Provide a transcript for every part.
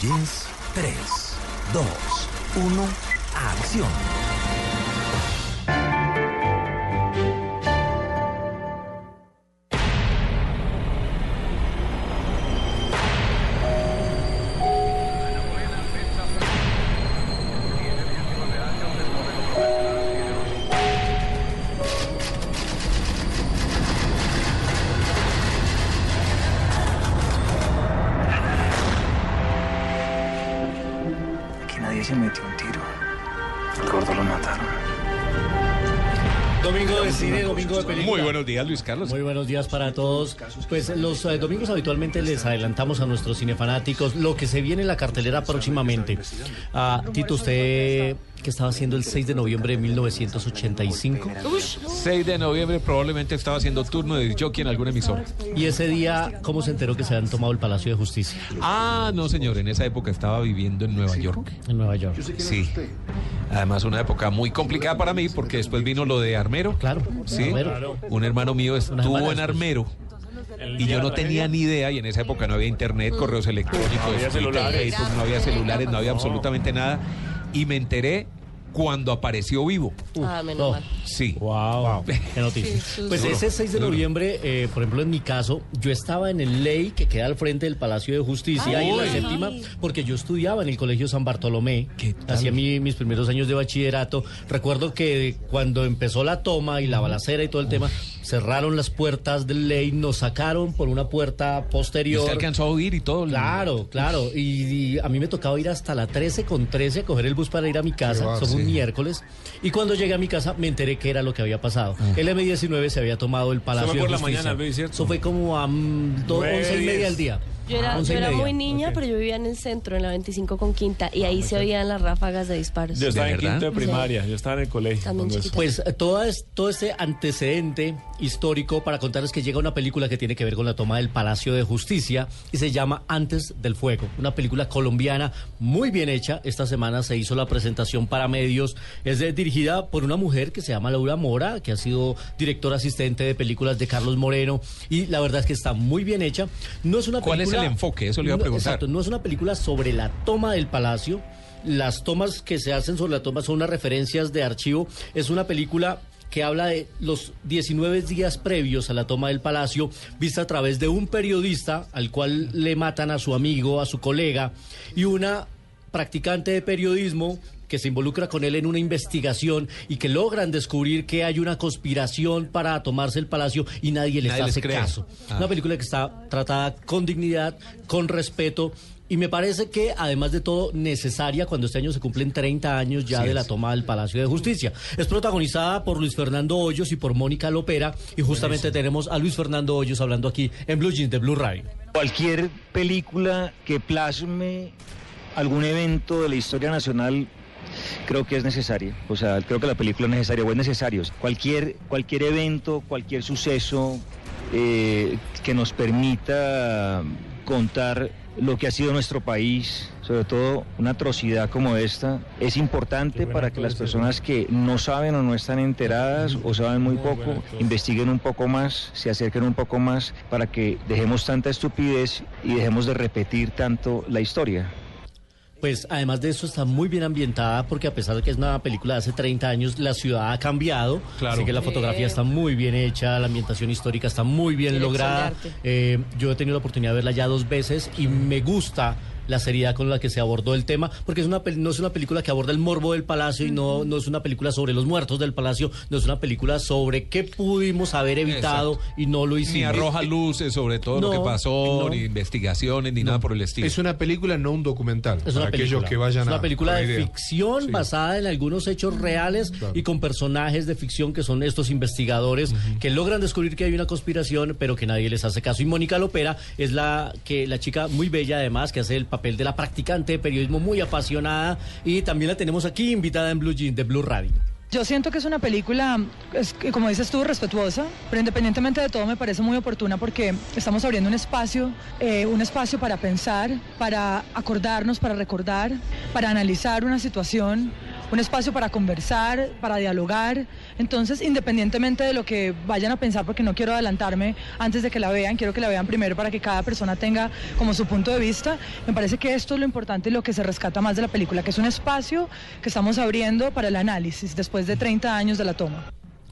Jeans, 3, 2, 1, acción. Se metió un tiro. El gordo lo mataron. Domingo de cine, domingo de película. Muy buenos días, Luis Carlos. Muy buenos días para todos. Pues los eh, domingos habitualmente les adelantamos a nuestros cinefanáticos lo que se viene en la cartelera próximamente. Ah, Tito, usted que estaba haciendo el 6 de noviembre de 1985 6 de noviembre probablemente estaba haciendo turno de jockey en alguna emisora. y ese día, ¿cómo se enteró que se habían tomado el Palacio de Justicia Ah, no, señor, en esa época estaba viviendo en Nueva York. en Nueva York? Sí. Además, una época muy complicada para mí porque después vino lo de Armero. Claro, Sí. Armero. Un hermano mío estuvo en. Armero. Y yo no tenía ni idea, y en esa época no había internet, correos electrónicos, Facebook, no había celulares, no había absolutamente nada. Y me enteré cuando apareció vivo. Ah, menos No. mal. Sí. Wow, qué noticia. Sí, pues sí. ese 6 de noviembre, eh, por ejemplo, en mi caso, yo estaba en el ley que queda al frente del Palacio de Justicia, ahí en la Ay. séptima, porque yo estudiaba en el Colegio San Bartolomé, ¿Qué tal? hacía mi- mis primeros años de bachillerato. Recuerdo que cuando empezó la toma y la balacera y todo el tema, cerraron las puertas del ley, nos sacaron por una puerta Y posterior. usted alcanzó a oír y todo. Claro, claro. Y, y a mí me tocaba ir hasta la 13 con 13 a coger el bus para ir a mi casa. Fue un miércoles. Y cuando llegué a mi casa me enteré que era lo que había pasado. El M19 se había tomado el Palacio fue de por la mañana, ¿cierto? Eso fue como a mm, do- Nueve, once y media del día. Yo era, Once yo era muy niña, pero yo vivía en el centro, en la 25 con Quinta, y ahí se oían las ráfagas de disparos. Yo estaba ¿De en verdad? quinto de primaria, yo estaba en el colegio. Pues eh, todo, es, todo este antecedente histórico para contarles que llega una película que tiene que ver con la toma del Palacio de Justicia y se llama Antes del Fuego, una película colombiana muy bien hecha. Esta semana se hizo la presentación para medios. Es de- dirigida por una mujer que se llama Laura Mora, que ha sido directora asistente de películas de Carlos Moreno y la verdad es que está muy bien hecha. No es una ¿Cuál es película- el enfoque? Eso le iba a preguntar. exacto, no es una película sobre la toma del palacio. Las tomas que se hacen sobre la toma son unas referencias de archivo. Es una película que habla de los 19 días previos a la toma del palacio, vista a través de un periodista al cual le matan a su amigo, a su colega, y una practicante de periodismo que se involucra con él en una investigación y que logran descubrir que hay una conspiración para tomarse el palacio y nadie les Nadie hace caso. Ah. Una película que está tratada con dignidad, con respeto. Y me parece que, además de todo, necesaria cuando este año se cumplen 30 años ya Sí de la toma del Palacio de Justicia. Es protagonizada por Luis Fernando Hoyos y por Mónica Lopera. Y justamente tenemos a Luis Fernando Hoyos hablando aquí en Blue Jeans de Blue Radio. Cualquier película que plasme algún evento de la historia nacional creo que es necesaria. O sea, creo que la película es necesaria o es necesario. Cualquier, cualquier evento, cualquier suceso eh, que nos permita contar lo que ha sido nuestro país, sobre todo una atrocidad como esta, es importante para que las personas que no saben o no están enteradas o saben muy poco, investiguen un poco más, se acerquen un poco más para que dejemos tanta estupidez y dejemos de repetir tanto la historia. Pues además de eso está muy bien ambientada porque a pesar de que es una película de hace 30 años, la ciudad ha cambiado. Claro. Así que la fotografía está muy bien hecha, la ambientación histórica está muy bien Dirección lograda. Eh, yo he tenido la oportunidad de verla ya dos veces y me gusta la seriedad con la que se abordó el tema, porque es una no es una película que aborda el morbo del palacio y no, no es una película sobre los muertos del palacio, no es una película sobre qué pudimos haber evitado y no lo hicimos. Ni arroja luces sobre todo lo que pasó, no. ni investigaciones, ni nada por el estilo. Es una película, no un documental. Es una para aquellos película. que vayan es a. una película de idea. ficción Sí. basada en algunos hechos reales y con personajes de ficción que son estos investigadores que logran descubrir que hay una conspiración, pero que nadie les hace caso. Y Mónica Lopera es la que la chica muy bella además que hace el papel de la practicante de periodismo muy apasionada y también la tenemos aquí invitada en Blue Jean de Blue Radio. Yo siento que es una película, es como dices tú, respetuosa, pero independientemente de todo me parece muy oportuna porque estamos abriendo un espacio, eh, un espacio para pensar, para acordarnos, para recordar, para analizar una situación, un espacio para conversar, para dialogar. Entonces, independientemente de lo que vayan a pensar, porque no quiero adelantarme antes de que la vean, quiero que la vean primero para que cada persona tenga como su punto de vista. Me parece que esto es lo importante y lo que se rescata más de la película, que es un espacio que estamos abriendo para el análisis después de 30 años de la toma.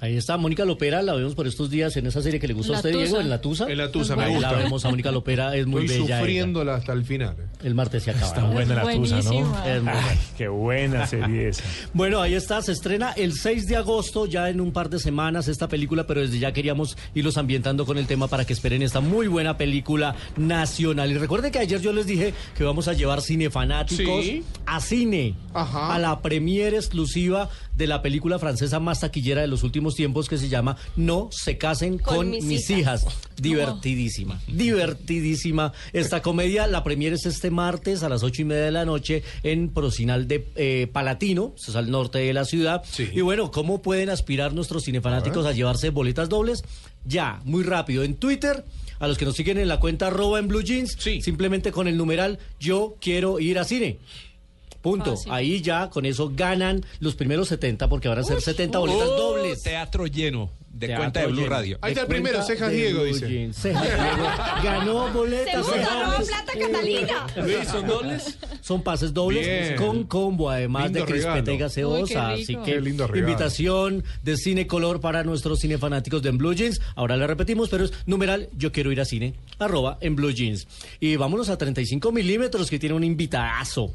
Ahí está Mónica Lopera, la vemos por estos días en esa serie que le gusta a La usted, Tusa. Diego, en La Tusa. En La Tusa, me Ahí gusta. la vemos a Mónica Lopera, es muy Estoy bella. ella. sufriéndola hasta el final. eh. El martes se acaba. Está ¿no? buena la tusa, ¿no? Es muy Ay, qué buena serie esa. Bueno, ahí está, se estrena el 6 de agosto, ya en un par de semanas esta película, pero desde ya queríamos irlos ambientando con el tema para que esperen esta muy buena película nacional. Y recuerden que ayer yo les dije que vamos a llevar cinefanáticos Sí. a cine, Ajá. a la premiere exclusiva de la película francesa más taquillera de los últimos tiempos que se llama No se casen con, Con mis, mis hijas. hijas. Divertidísima, divertidísima esta comedia. La premiere es este martes a las ocho y media de la noche en Procinal de eh, Palatino, eso es al norte de la ciudad. Sí. Y bueno, ¿cómo pueden aspirar nuestros cinefanáticos a, llevarse boletas dobles? Ya, muy rápido, en Twitter. A los que nos siguen en la cuenta arroba en Blue Jeans, Sí. simplemente con el numeral Yo quiero ir a cine. Punto. Fácil. Ahí ya con eso ganan los primeros 70 porque van a ser 70 boletas dobles. Teatro lleno de Teatro cuenta de Blue lleno. Radio. Ahí está el primero, Cejas Diego, Blue dice. Jeans. Cejas Diego. Ganó boletas. Roba dobles. plata, Catalina. Luis, ¿son dobles? Son pases dobles Bien. con combo, además Lindo de crispeta y gaseosa. Uy, Así que lindo invitación de cine color para nuestros cinefanáticos de En Blue Jeans. Ahora le repetimos, pero es numeral Yo quiero ir a cine, arroba en Blue Jeans. Y vámonos a 35 milímetros que tiene un invitadazo.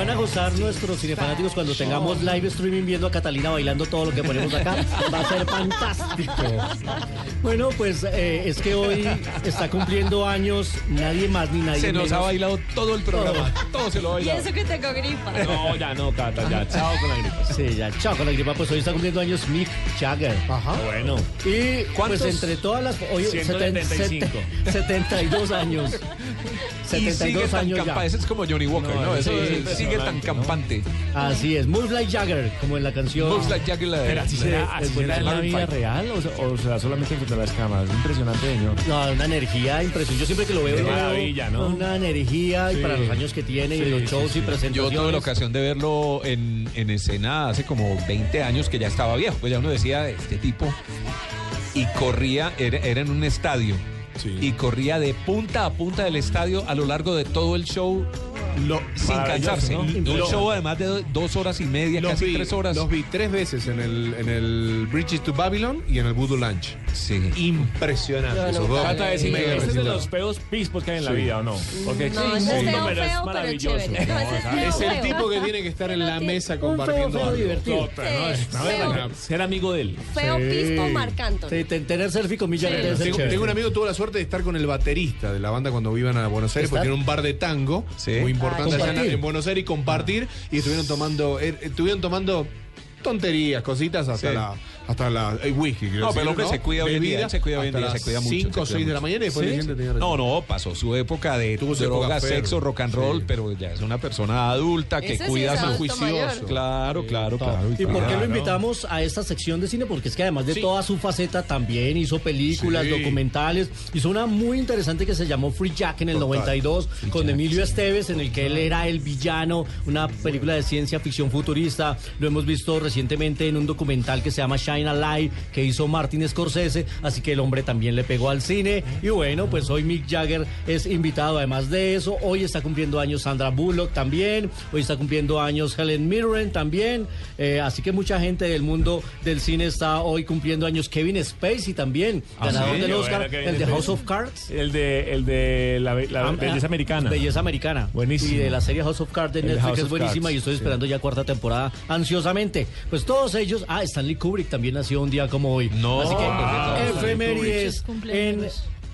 Van a gozar nuestros cinefanáticos cuando tengamos live streaming viendo a Catalina bailando todo lo que ponemos acá va a ser fantástico. Bueno, pues eh, es que hoy está cumpliendo años nadie más ni nadie Se nos menos. ha bailado todo el programa. Todo se lo ha Y bailado. eso que tengo gripa. No, ya no, Cata, ya. Chao con la gripa. Sí, ya, chao con la gripa. Pues hoy está cumpliendo años Mick Jagger. Ajá. Bueno. Y ¿Cuántos? pues entre todas las... Hoy, 175. 72 años. Y sigue 72 tan años ya. es como Johnny Walker, No, Eso sí, es- sigue tan campante. Así es, Moves Like Jagger, como en la canción. Looks like Jagger la de- Pero así la- será, es así buena será en la Maroon vida real o, sea- o sea, solamente frente a las cámaras. Es impresionante, señor. No, una energía impresionante. Yo siempre que lo veo, maravilla, ¿no? Una energía y para los años que tiene y los sí, shows y presentaciones. Yo tuve la ocasión de verlo en, en escena hace como 20 años que ya estaba viejo. Pues ya uno decía, este tipo. Y corría, era, era en un estadio. Sí. Y corría de punta a punta del estadio a lo largo de todo el show Lo- sin cansarse. ¿no? Un Lo- show además de do- dos horas y media, casi vi, tres horas. Los vi tres veces en el, en el Bridges to Babylon y en el Voodoo Lunch. Sí. Impresionante. Esos dos. Decir que este es de los peos pispos que hay en la vida, ¿o no? Porque No, ese es feo, pero es feo, pero maravilloso. chévere. No, ese es el tipo que tiene que estar en la mesa feo, compartiendo feo divertido. Ser amigo de él. Feo pispo Marc Anthony. Sí, ten- tener selfie con ser Tengo, un amigo que tuvo la suerte de estar con el baterista de la banda cuando iban a Buenos Aires, porque tiene un bar de tango muy importante Ah, allá en Buenos Aires y compartir y estuvieron tomando eh, estuvieron tomando tonterías, cositas hasta Sí. la hasta la eh, whisky. quiero No, pero el hombre se cuida hoy en día, se cuida hoy en día, se cuida mucho, 5 o se cuida 6 de la mañana y después Sí, la gente sí. tenía No, no, pasó su época de Tuvo su droga, época sexo, rock and roll, Sí. pero ya es una persona adulta que Ese cuida su mayor. Claro, claro, claro. ¿Y por qué lo invitamos a esta sección de cine? Porque es que además de Sí. toda su faceta también hizo películas, Sí. documentales. Hizo una muy interesante que se llamó Free Jack en el Total. 92 con Emilio Esteves, en el que él era el villano, una película de ciencia ficción futurista. Lo hemos visto recientemente en un documental que se llama Shine a Light que hizo Martin Scorsese, así que el hombre también le pegó al cine. Y bueno, pues hoy Mick Jagger es invitado además de eso. Hoy está cumpliendo años Sandra Bullock también. Hoy está cumpliendo años Helen Mirren también. Eh, así que mucha gente del mundo del cine está hoy cumpliendo años. Kevin Spacey también, ¿Ah, ganador sí? del Oscar, el de Spacey. House of Cards. El de, el de la, la Ah, belleza ah, americana. Belleza americana. Buenísimo. Y de la serie House of Cards de Netflix es buenísima Cards, y estoy sí. esperando ya cuarta temporada ansiosamente. Pues todos ellos, ah, Stanley Kubrick también nació un día como hoy. No. Así que Ah, efemérides Muchos en.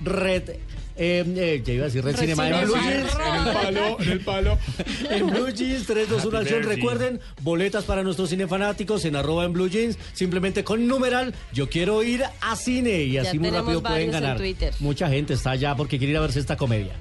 Red. Eh, eh, ya iba a decir Red, Red Cinema, en Cinema. Blue Jeans. En el palo, en el palo. En Blue Jeans 321 Happy Acción. Recuerden, boletas para nuestros cinefanáticos en arroba en Blue Jeans. Simplemente con numeral, yo quiero ir a cine. Y Ya así muy rápido pueden en ganar. Twitter. Mucha gente está allá porque quiere ir a verse esta comedia.